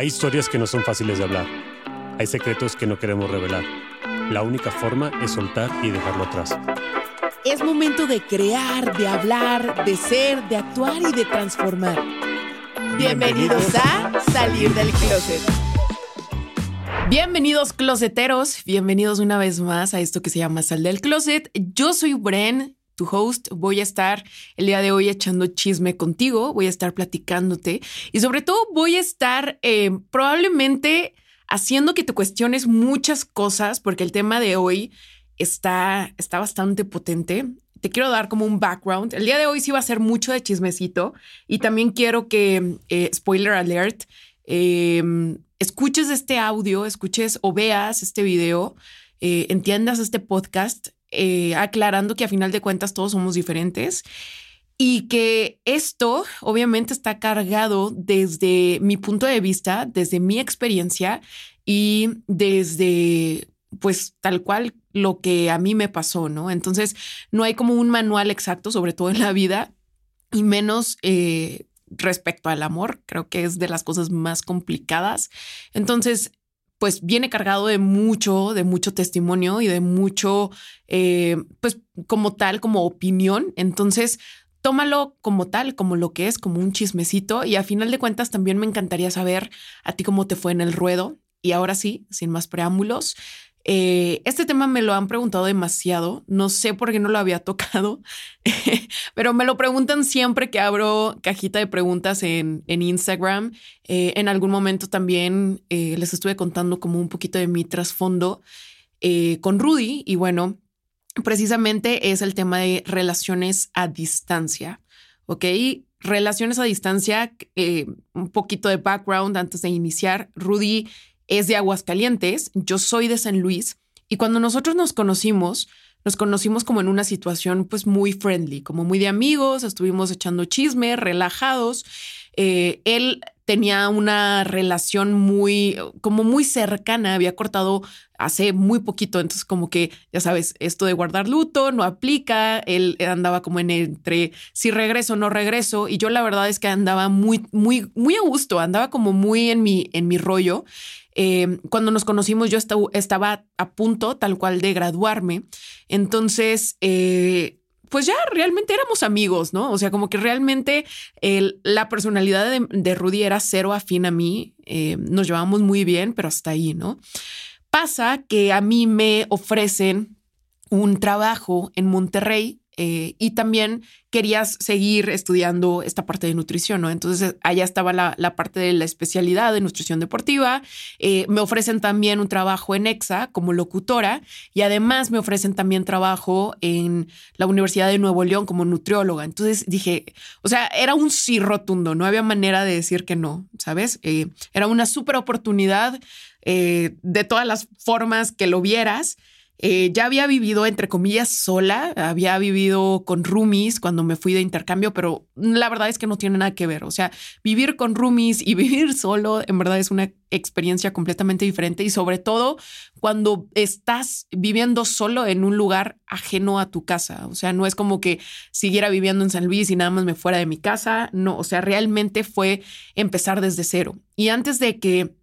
Hay historias que no son fáciles de hablar. Hay secretos que no queremos revelar. La única forma es soltar y dejarlo atrás. Es momento de crear, de hablar, de ser, de actuar y de transformar. Bienvenidos a Salir del Closet. Bienvenidos closeteros, bienvenidos una vez más a esto que se llama Sal del Closet. Yo soy Bren, tu host. Voy a estar el día de hoy echando chisme contigo, voy a estar platicándote y sobre todo voy a estar eh, probablemente haciendo que te cuestiones muchas cosas porque el tema de hoy está, está bastante potente. Te quiero dar como un background. El día de hoy sí va a ser mucho de chismecito y también quiero que, eh, spoiler alert, em, escuches este audio, escuches o veas este video, eh, entiendas este podcast eh, aclarando que a final de cuentas todos somos diferentes y que esto obviamente está cargado desde mi punto de vista, desde mi experiencia y desde pues tal cual lo que a mí me pasó, ¿no? Entonces no hay como un manual exacto, sobre todo en la vida, y menos eh, respecto al amor, creo que es de las cosas más complicadas. Entonces, pues viene cargado de mucho, de mucho testimonio y de mucho, eh, pues como tal, como opinión. Entonces, tómalo como tal, como lo que es, como un chismecito. Y a final de cuentas, también me encantaría saber a ti cómo te fue en el ruedo. Y ahora sí, sin más preámbulos, eh, este tema me lo han preguntado demasiado, no sé por qué no lo había tocado, pero me lo preguntan siempre que abro cajita de preguntas en, Instagram. Eh, en algún momento también eh, les estuve contando como un poquito de mi trasfondo con Rudy y bueno, precisamente es el tema de relaciones a distancia, ¿ok? Relaciones a distancia, un poquito de background antes de iniciar. Rudy es de Aguascalientes, yo soy de San Luis y cuando nosotros nos conocimos, nos conocimos como en una situación pues muy friendly, como muy de amigos, estuvimos echando chisme, relajados. Eh, él tenía una relación muy, como muy cercana, había cortado hace muy poquito, entonces como que, ya sabes, esto de guardar luto no aplica, él andaba como en entre si regreso o no regreso, y yo la verdad es que andaba muy, muy, muy a gusto, andaba como muy en mi, en mi rollo, eh, cuando nos conocimos yo estaba a punto tal cual de graduarme. Entonces, eh, pues ya realmente éramos amigos, ¿no? O sea, como que realmente la personalidad de, Rudy era cero afín a mí. Eh, nos llevamos muy bien, pero hasta ahí, ¿no? Pasa que a mí me ofrecen un trabajo en Monterrey eh, y también querías seguir estudiando esta parte de nutrición, ¿no? Entonces allá estaba la, parte de la especialidad de nutrición deportiva. Eh, me ofrecen también un trabajo en EXA como locutora y además me ofrecen también trabajo en la Universidad de Nuevo León como nutrióloga. Entonces dije, o sea, era un sí rotundo, no había manera de decir que no, ¿sabes? Eh, era una súper oportunidad de todas las formas que lo vieras. Eh, ya había vivido, entre comillas, sola, había vivido con roomies cuando me fui de intercambio, pero la verdad es que no tiene nada que ver. O sea, vivir con roomies y vivir solo, en verdad es una experiencia completamente diferente y sobre todo cuando estás viviendo solo en un lugar ajeno a tu casa. O sea, no es como que siguiera viviendo en San Luis y nada más me fuera de mi casa. No, o sea, realmente fue empezar desde cero. Y antes de que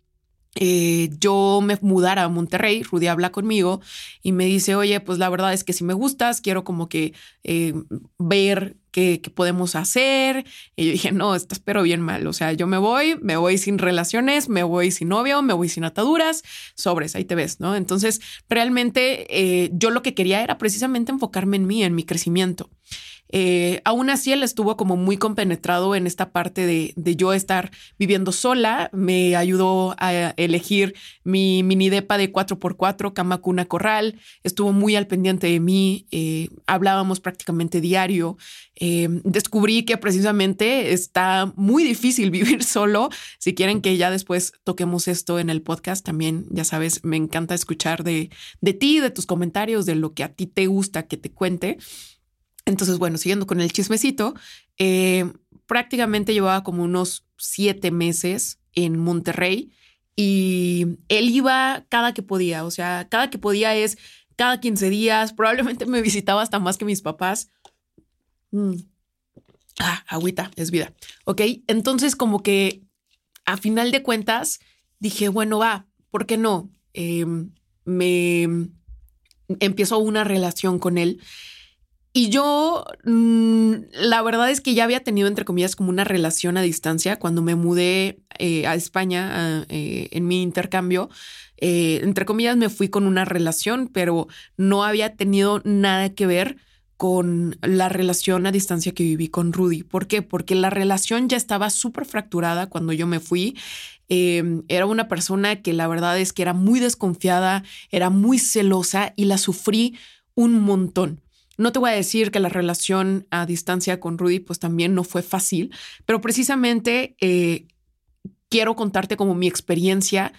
eh, yo me mudara a Monterrey, Rudy habla conmigo y me dice, oye, pues la verdad es que si me gustas, quiero como que eh, ver qué, podemos hacer. Y yo dije, no, estás pero bien mal. O sea, yo me voy, me voy sin relaciones, me voy sin novio, me voy sin ataduras, sobres, ahí te ves, ¿no? Entonces, realmente eh, yo lo que quería era precisamente enfocarme en mí, en mi crecimiento. Eh, aún así, él estuvo como muy compenetrado en esta parte de, yo estar viviendo sola. Me ayudó a elegir mi mini depa de 4x4, cama, cuna, corral. Estuvo muy al pendiente de mí. Eh, hablábamos prácticamente diario. Eh, descubrí que precisamente está muy difícil vivir solo. Si quieren que ya después toquemos esto en el podcast, también, ya sabes, me encanta escuchar de, de ti, de tus comentarios, de lo que a ti te gusta que te cuente. Entonces, bueno, siguiendo con el chismecito, eh, prácticamente llevaba como unos siete meses en Monterrey y él iba cada que podía, o sea, cada que podía es cada 15 días, probablemente me visitaba hasta más que mis papás. Mm. Ah, agüita, es vida. Ok, entonces como que a final de cuentas dije, bueno, va, ¿por qué no? Em, me empiezo una relación con él. Y yo, mm, la verdad es que ya había tenido, entre comillas, como una relación a distancia cuando me mudé eh, a España eh, en mi intercambio. Eh, entre comillas, me fui con una relación, pero no había tenido nada que ver con la relación a distancia que viví con Rudy. ¿Por qué? Porque la relación ya estaba súper fracturada cuando yo me fui. Em, era una persona que la verdad es que era muy desconfiada, era muy celosa y la sufrí un montón. No te voy a decir que la relación a distancia con Rudy pues también no fue fácil, pero precisamente eh, quiero contarte como mi experiencia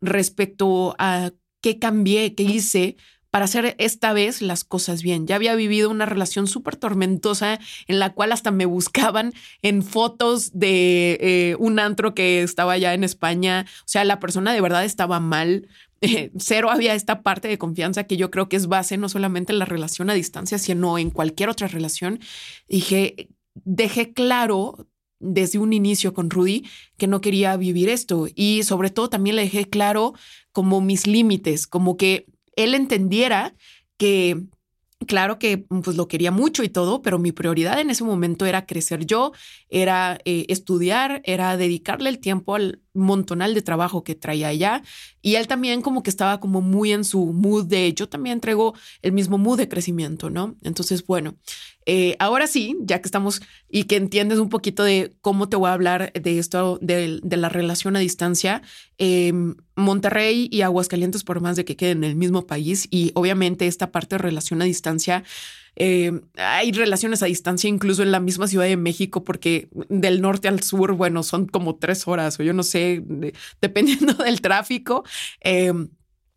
respecto a qué cambié, qué hice para hacer esta vez las cosas bien. Ya había vivido una relación súper tormentosa en la cual hasta me buscaban en fotos de eh, un antro que estaba ya en España. O sea, la persona de verdad estaba mal. cero había esta parte de confianza que yo creo que es base no solamente en la relación a distancia, sino en cualquier otra relación. Dije, dejé claro desde un inicio con Rudy que no quería vivir esto y sobre todo también le dejé claro como mis límites, como que él entendiera que claro que pues lo quería mucho y todo, pero mi prioridad en ese momento era crecer yo, era eh, estudiar, era dedicarle el tiempo al montonal de trabajo que traía allá. Y él también como que estaba como muy en su mood de, yo también traigo el mismo mood de crecimiento, ¿no? Entonces, bueno, eh, ahora sí, ya que estamos y que entiendes un poquito de cómo te voy a hablar de esto, de, la relación a distancia, em, Monterrey y Aguascalientes, por más de que queden en el mismo país, y obviamente esta parte de relación a distancia, em, hay relaciones a distancia incluso en la misma Ciudad de México, porque del norte al sur, bueno, son como tres horas o yo no sé, dependiendo del tráfico. Em,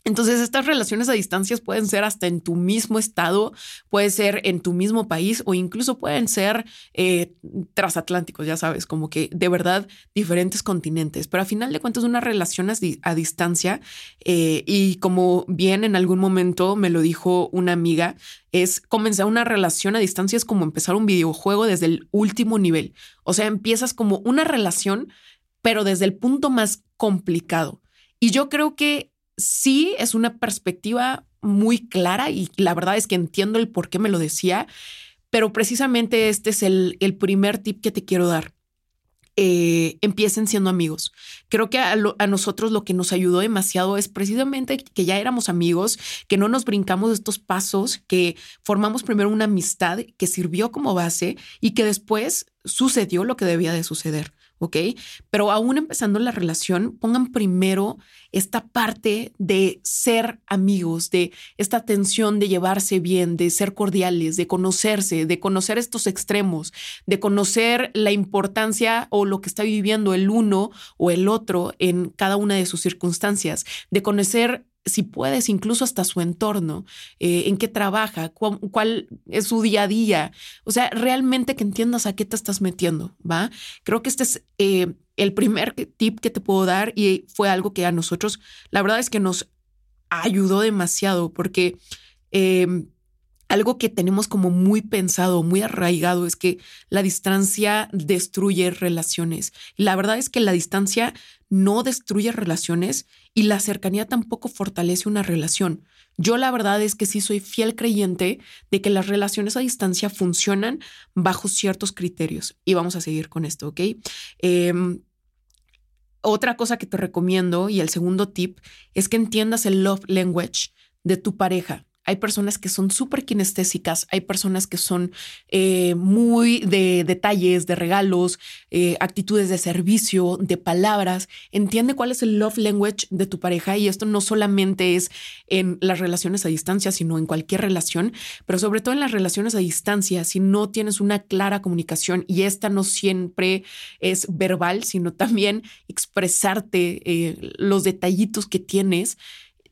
entonces, estas relaciones a distancias pueden ser hasta en tu mismo estado, puede ser en tu mismo país o incluso pueden ser eh, transatlánticos, ya sabes, como que de verdad diferentes continentes. Pero a final de cuentas, una relación a, distancia eh, y como bien en algún momento me lo dijo una amiga, es comenzar una relación a distancia, es como empezar un videojuego desde el último nivel. O sea, empiezas como una relación, pero desde el punto más complicado. Y yo creo que sí es una perspectiva muy clara y la verdad es que entiendo el por qué me lo decía, pero precisamente este es el, primer tip que te quiero dar. Eh, empiecen siendo amigos. Creo que a, a, nosotros lo que nos ayudó demasiado es precisamente que ya éramos amigos, que no nos brincamos estos pasos, que formamos primero una amistad que sirvió como base y que después sucedió lo que debía de suceder. ¿Ok? Pero aún empezando la relación, pongan primero esta parte de ser amigos, de esta tensión de llevarse bien, de ser cordiales, de conocerse, de conocer estos extremos, de conocer la importancia o lo que está viviendo el uno o el otro en cada una de sus circunstancias, de conocer si puedes, incluso hasta su entorno, eh, en qué trabaja, cuál, es su día a día. O sea, realmente que entiendas a qué te estás metiendo, ¿va? Creo que este es eh, el primer tip que te puedo dar y fue algo que a nosotros, la verdad es que nos ayudó demasiado porque em, algo que tenemos como muy pensado, muy arraigado, es que la distancia destruye relaciones. La verdad es que la distancia no destruye relaciones y la cercanía tampoco fortalece una relación. Yo la verdad es que sí soy fiel creyente de que las relaciones a distancia funcionan bajo ciertos criterios. Y vamos a seguir con esto, ¿ok? Em, otra cosa que te recomiendo y el segundo tip es que entiendas el love language de tu pareja hay personas que son súper kinestésicas, hay personas que son eh, muy de detalles, de regalos, eh, actitudes de servicio, de palabras. Entiende cuál es el love language de tu pareja y esto no solamente es en las relaciones a distancia, sino en cualquier relación, pero sobre todo en las relaciones a distancia, si no tienes una clara comunicación y esta no siempre es verbal, sino también expresarte eh, los detallitos que tienes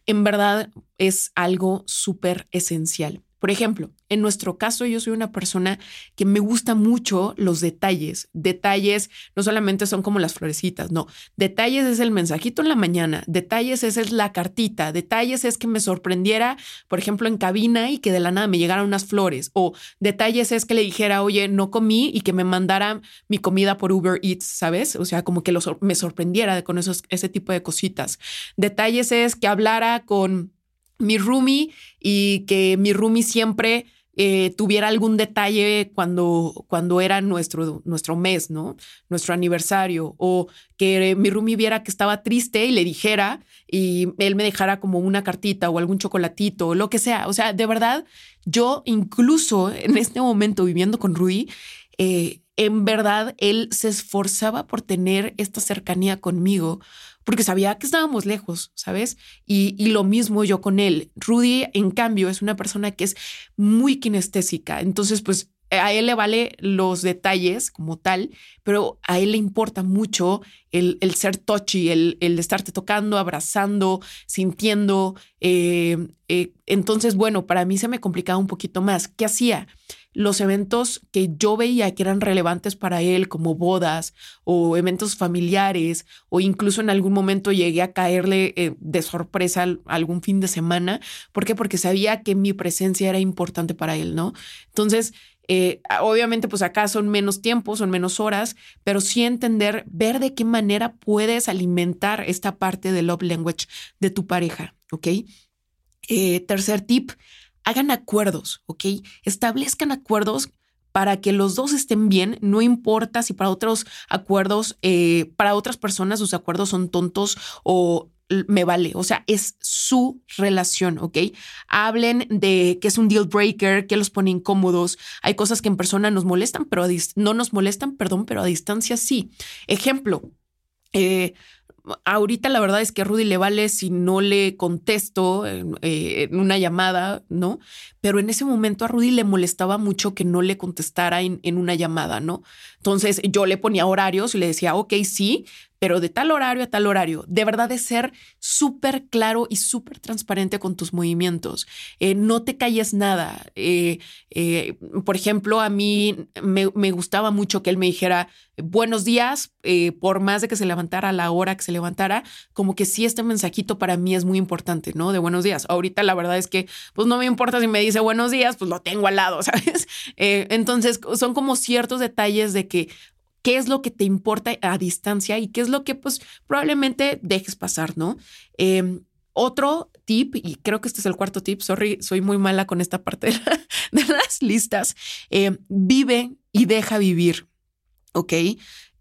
en verdad es algo súper esencial. Por ejemplo, en nuestro caso, yo soy una persona que me gusta mucho los detalles. Detalles no solamente son como las florecitas, no. Detalles es el mensajito en la mañana. Detalles es, es la cartita. Detalles es que me sorprendiera, por ejemplo, en cabina y que de la nada me llegaran unas flores. O detalles es que le dijera, oye, no comí y que me mandara mi comida por Uber Eats, ¿sabes? O sea, como que me sorprendiera con esos, ese tipo de cositas. Detalles es que hablara con mi roomie y que mi roomie siempre eh, tuviera algún detalle cuando, cuando era nuestro, nuestro mes, ¿no? Nuestro aniversario. O que mi roomie viera que estaba triste y le dijera y él me dejara como una cartita o algún chocolatito o lo que sea. O sea, de verdad, yo incluso en este momento viviendo con Rudy, eh, en verdad él se esforzaba por tener esta cercanía conmigo porque sabía que estábamos lejos, ¿sabes? Y, lo mismo yo con él. Rudy, en cambio, es una persona que es muy kinestésica. Entonces, pues a él le vale los detalles como tal, pero a él le importa mucho el, ser touchy, el, el estarte tocando, abrazando, sintiendo. Eh, eh, entonces, bueno, para mí se me complicaba un poquito más. ¿Qué hacía? Los eventos que yo veía que eran relevantes para él, como bodas o eventos familiares, o incluso en algún momento llegué a caerle eh, de sorpresa algún fin de semana. ¿Por qué? Porque sabía que mi presencia era importante para él, ¿no? Entonces, eh, obviamente, pues acá son menos tiempos, son menos horas, pero sí entender, ver de qué manera puedes alimentar esta parte del love language de tu pareja, ¿ok? Eh, tercer tip, hagan acuerdos, ¿ok? Establezcan acuerdos para que los dos estén bien, no importa si para otros acuerdos, eh, para otras personas sus acuerdos son tontos o me vale, o sea, es su relación, ¿ok? Hablen de que es un deal breaker, que los pone incómodos. Hay cosas que en persona nos molestan, pero no nos molestan, perdón, pero a distancia sí. Ejemplo, eh, ahorita la verdad es que a Rudy le vale si no le contesto en, eh, una llamada, ¿no? Pero en ese momento a Rudy le molestaba mucho que no le contestara en, en, una llamada, ¿no? Entonces yo le ponía horarios y le decía, ok, sí, pero de tal horario a tal horario. De verdad de ser súper claro y súper transparente con tus movimientos. Eh, no te calles nada. Eh, eh, por ejemplo, a mí me, gustaba mucho que él me dijera buenos días, por más de que se levantara a la hora que se levantara, como que sí este mensajito para mí es muy importante, ¿no? De buenos días. Ahorita la verdad es que pues no me importa si me dice buenos días, pues lo tengo al lado, ¿sabes? entonces son como ciertos detalles de que qué es lo que te importa a distancia y qué es lo que pues probablemente dejes pasar, ¿no? Em, otro tip, y creo que este es el cuarto tip, sorry, soy muy mala con esta parte de, las listas, em, vive y deja vivir, ¿ok?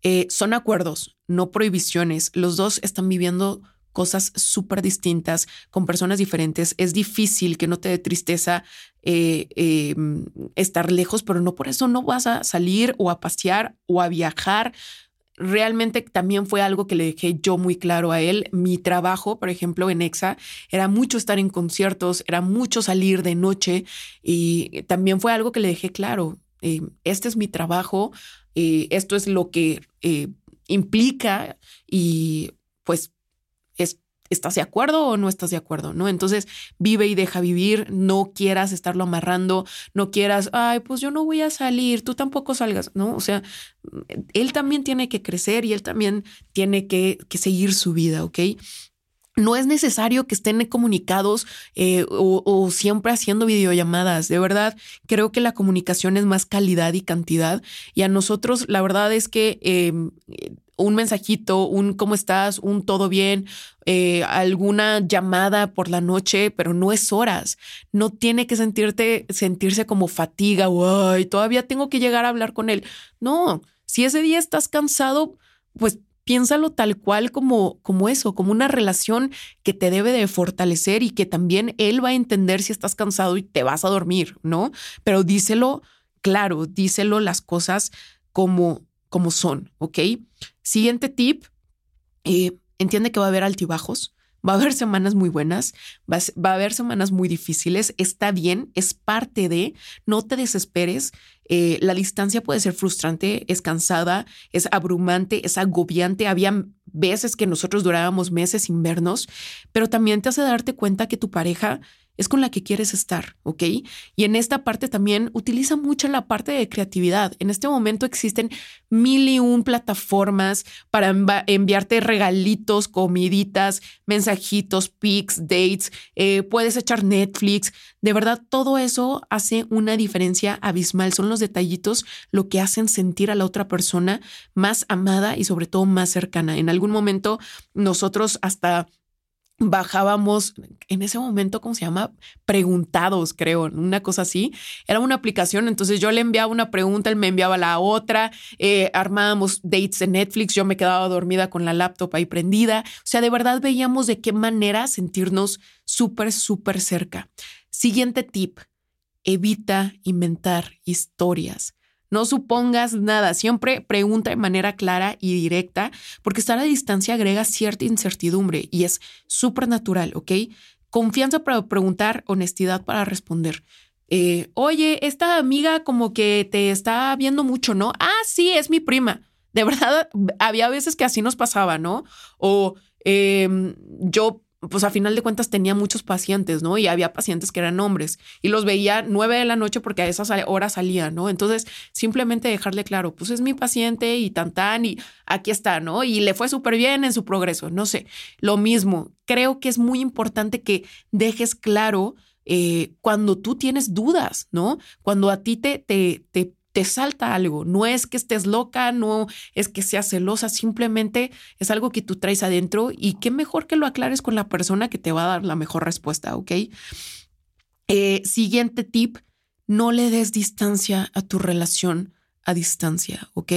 Eh, son acuerdos, no prohibiciones. Los dos están viviendo cosas súper distintas con personas diferentes. Es difícil que no te dé tristeza eh, em, estar lejos, pero no por eso no vas a salir o a pasear o a viajar. Realmente también fue algo que le dejé yo muy claro a él. Mi trabajo, por ejemplo, en EXA, era mucho estar en conciertos, era mucho salir de noche y también fue algo que le dejé claro. Eh, este es mi trabajo, eh, esto es lo que implica y pues ¿Estás de acuerdo o no estás de acuerdo? ¿No? Entonces, vive y deja vivir, no quieras estarlo amarrando, no quieras, ay, pues yo no voy a salir, tú tampoco salgas, ¿no? O sea, él también tiene que crecer y él también tiene que, seguir su vida, ¿ok? No es necesario que estén comunicados eh, o, siempre haciendo videollamadas. De verdad, creo que la comunicación es más calidad y cantidad. Y a nosotros, la verdad es que em, un mensajito, un cómo estás, un todo bien, eh, alguna llamada por la noche, pero no es horas. No tiene que sentirte, sentirse como fatiga o todavía tengo que llegar a hablar con él. No, si ese día estás cansado, pues piénsalo tal cual como, como eso, como una relación que te debe de fortalecer y que también él va a entender si estás cansado y te vas a dormir, ¿no? Pero díselo claro, díselo las cosas como, como son, ¿ok? Siguiente tip, eh, entiende que va a haber altibajos, va a haber semanas muy buenas, va a, haber semanas muy difíciles, está bien, es parte de, no te desesperes, eh, la distancia puede ser frustrante, es cansada, es abrumante, es agobiante, había veces que nosotros durábamos meses sin vernos, pero también te hace darte cuenta que tu pareja es con la que quieres estar, ¿ok? Y en esta parte también utiliza mucho la parte de creatividad. En este momento existen mil y un plataformas para enviarte regalitos, comiditas, mensajitos, pics, dates, eh, puedes echar Netflix. De verdad, todo eso hace una diferencia abismal. Son los detallitos lo que hacen sentir a la otra persona más amada y sobre todo más cercana. En algún momento nosotros hasta bajábamos en ese momento, ¿cómo se llama? Preguntados, creo, una cosa así. Era una aplicación, entonces yo le enviaba una pregunta, él me enviaba la otra, eh, armábamos dates en Netflix, yo me quedaba dormida con la laptop ahí prendida. O sea, de verdad veíamos de qué manera sentirnos súper, súper cerca. Siguiente tip, evita inventar historias. No supongas nada, siempre pregunta de manera clara y directa, porque estar a distancia agrega cierta incertidumbre y es súper natural, ¿ok? Confianza para preguntar, honestidad para responder. Eh, Oye, esta amiga como que te está viendo mucho, ¿no? Ah, sí, es mi prima. De verdad, había veces que así nos pasaba, ¿no? O em, yo pues a final de cuentas tenía muchos pacientes, ¿no? Y había pacientes que eran hombres y los veía nueve de la noche porque a esas horas salía, ¿no? Entonces, simplemente dejarle claro, pues es mi paciente y tan tan y aquí está, ¿no? Y le fue súper bien en su progreso, no sé. Lo mismo, creo que es muy importante que dejes claro eh, cuando tú tienes dudas, ¿no? Cuando a ti te, te, te te salta algo. No es que estés loca, no es que seas celosa, simplemente es algo que tú traes adentro y qué mejor que lo aclares con la persona que te va a dar la mejor respuesta, ¿ok? Eh, siguiente tip, no le des distancia a tu relación a distancia, ¿ok?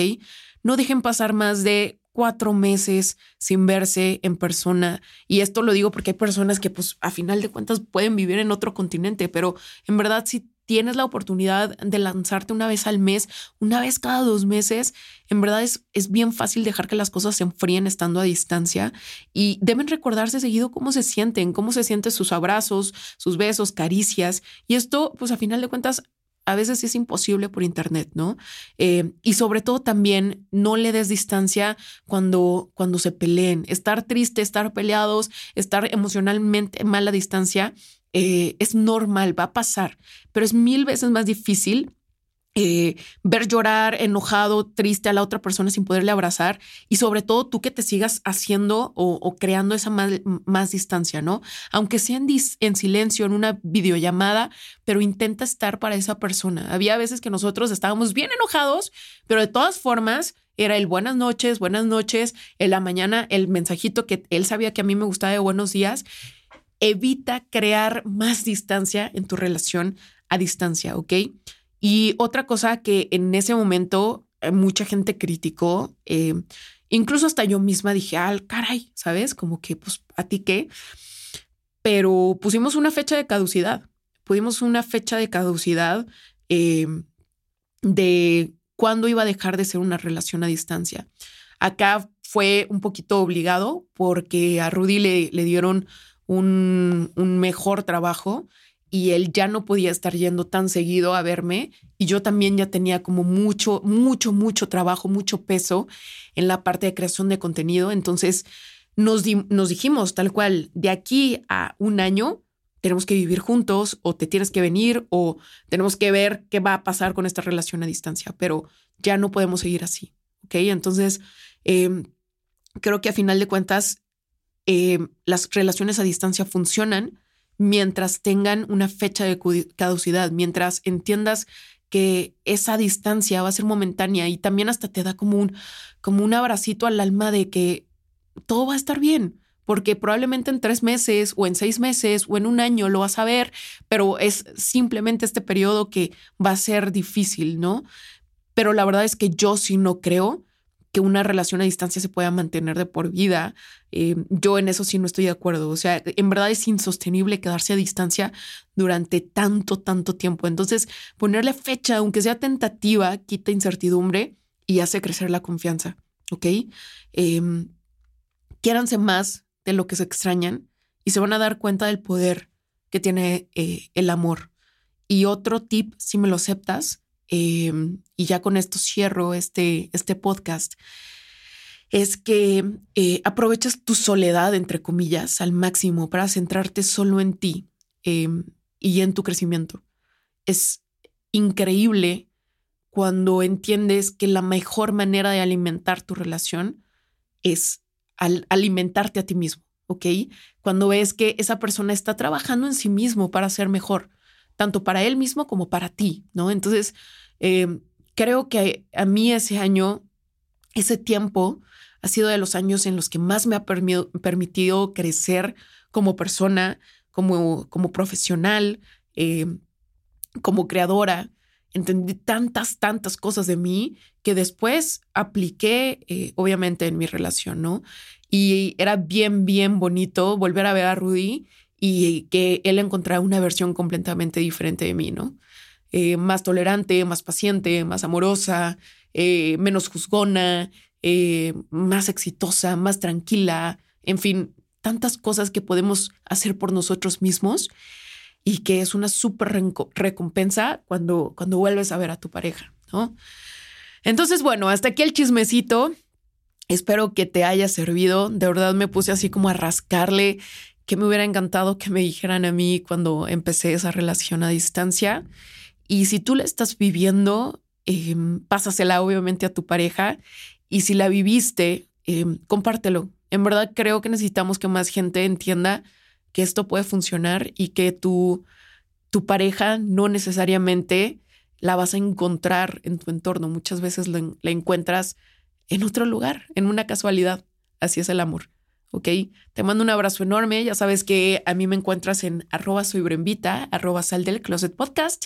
No dejen pasar más de cuatro meses sin verse en persona. Y esto lo digo porque hay personas que, pues, a final de cuentas pueden vivir en otro continente, pero en verdad, si tienes la oportunidad de lanzarte una vez al mes, una vez cada dos meses, en verdad es, es bien fácil dejar que las cosas se enfríen estando a distancia y deben recordarse seguido cómo se sienten, cómo se sienten sus abrazos, sus besos, caricias. Y esto, pues a final de cuentas, a veces es imposible por internet, ¿no? Eh, y sobre todo también no le des distancia cuando, cuando se peleen. Estar triste, estar peleados, estar emocionalmente mal a distancia eh, es normal, va a pasar, pero es mil veces más difícil eh, ver llorar, enojado, triste a la otra persona sin poderle abrazar y sobre todo tú que te sigas haciendo o, creando esa más, distancia, ¿no? Aunque sea en, en, silencio, en una videollamada, pero intenta estar para esa persona. Había veces que nosotros estábamos bien enojados, pero de todas formas era el buenas noches, buenas noches, en la mañana el mensajito que él sabía que a mí me gustaba de buenos días evita crear más distancia en tu relación a distancia, ¿ok? Y otra cosa que en ese momento eh, mucha gente criticó, eh, incluso hasta yo misma dije, al caray, ¿sabes? Como que, pues, ¿a ti qué? Pero pusimos una fecha de caducidad, pusimos una fecha de caducidad eh, de cuándo iba a dejar de ser una relación a distancia. Acá fue un poquito obligado porque a Rudy le, le dieron un, mejor trabajo y él ya no podía estar yendo tan seguido a verme y yo también ya tenía como mucho, mucho, mucho trabajo, mucho peso en la parte de creación de contenido. Entonces nos, nos dijimos tal cual, de aquí a un año tenemos que vivir juntos o te tienes que venir o tenemos que ver qué va a pasar con esta relación a distancia, pero ya no podemos seguir así. ¿Ok? Entonces, em, creo que a final de cuentas eh, las relaciones a distancia funcionan mientras tengan una fecha de caducidad, mientras entiendas que esa distancia va a ser momentánea y también hasta te da como un, como un abracito al alma de que todo va a estar bien, porque probablemente en tres meses o en seis meses o en un año lo vas a ver, pero es simplemente este periodo que va a ser difícil, ¿no? Pero la verdad es que yo sí no creo que una relación a distancia se pueda mantener de por vida. Eh, yo en eso sí no estoy de acuerdo. O sea, en verdad es insostenible quedarse a distancia durante tanto, tanto tiempo. Entonces, ponerle fecha, aunque sea tentativa, quita incertidumbre y hace crecer la confianza. ¿Ok? Eh, quiéranse más de lo que se extrañan y se van a dar cuenta del poder que tiene eh, el amor. Y otro tip, si me lo aceptas, Em, y ya con esto cierro este, este podcast, es que eh, aprovechas tu soledad, entre comillas, al máximo para centrarte solo en ti. em, y en tu crecimiento. Es increíble cuando entiendes que la mejor manera de alimentar tu relación es al alimentarte a ti mismo, ¿ok? Cuando ves que esa persona está trabajando en sí mismo para ser mejor, tanto para él mismo como para ti, ¿no? Entonces, em, creo que a mí ese año, ese tiempo, ha sido de los años en los que más me ha permitido crecer como persona, como, como profesional, em, como creadora. Entendí tantas, tantas cosas de mí que después apliqué, eh, obviamente, en mi relación, ¿no? Y era bien, bien bonito volver a ver a Rudy y que él encontrara una versión completamente diferente de mí, ¿no? Eh, más tolerante, más paciente, más amorosa, eh, menos juzgona, eh, más exitosa, más tranquila, en fin, tantas cosas que podemos hacer por nosotros mismos y que es una súper recompensa cuando, cuando vuelves a ver a tu pareja, ¿no? Entonces, bueno, hasta aquí el chismecito. Espero que te haya servido. De verdad me puse así como a rascarle que me hubiera encantado que me dijeran a mí cuando empecé esa relación a distancia. Y si tú la estás viviendo, eh, pásasela obviamente a tu pareja. Y si la viviste, em, compártelo. En verdad creo que necesitamos que más gente entienda que esto puede funcionar y que tu, tu pareja no necesariamente la vas a encontrar en tu entorno. Muchas veces la, encuentras en otro lugar, en una casualidad. Así es el amor. ¿ok? Te mando un abrazo enorme. Ya sabes que a mí me encuentras en arroba soy brembita, arroba sal del closet podcast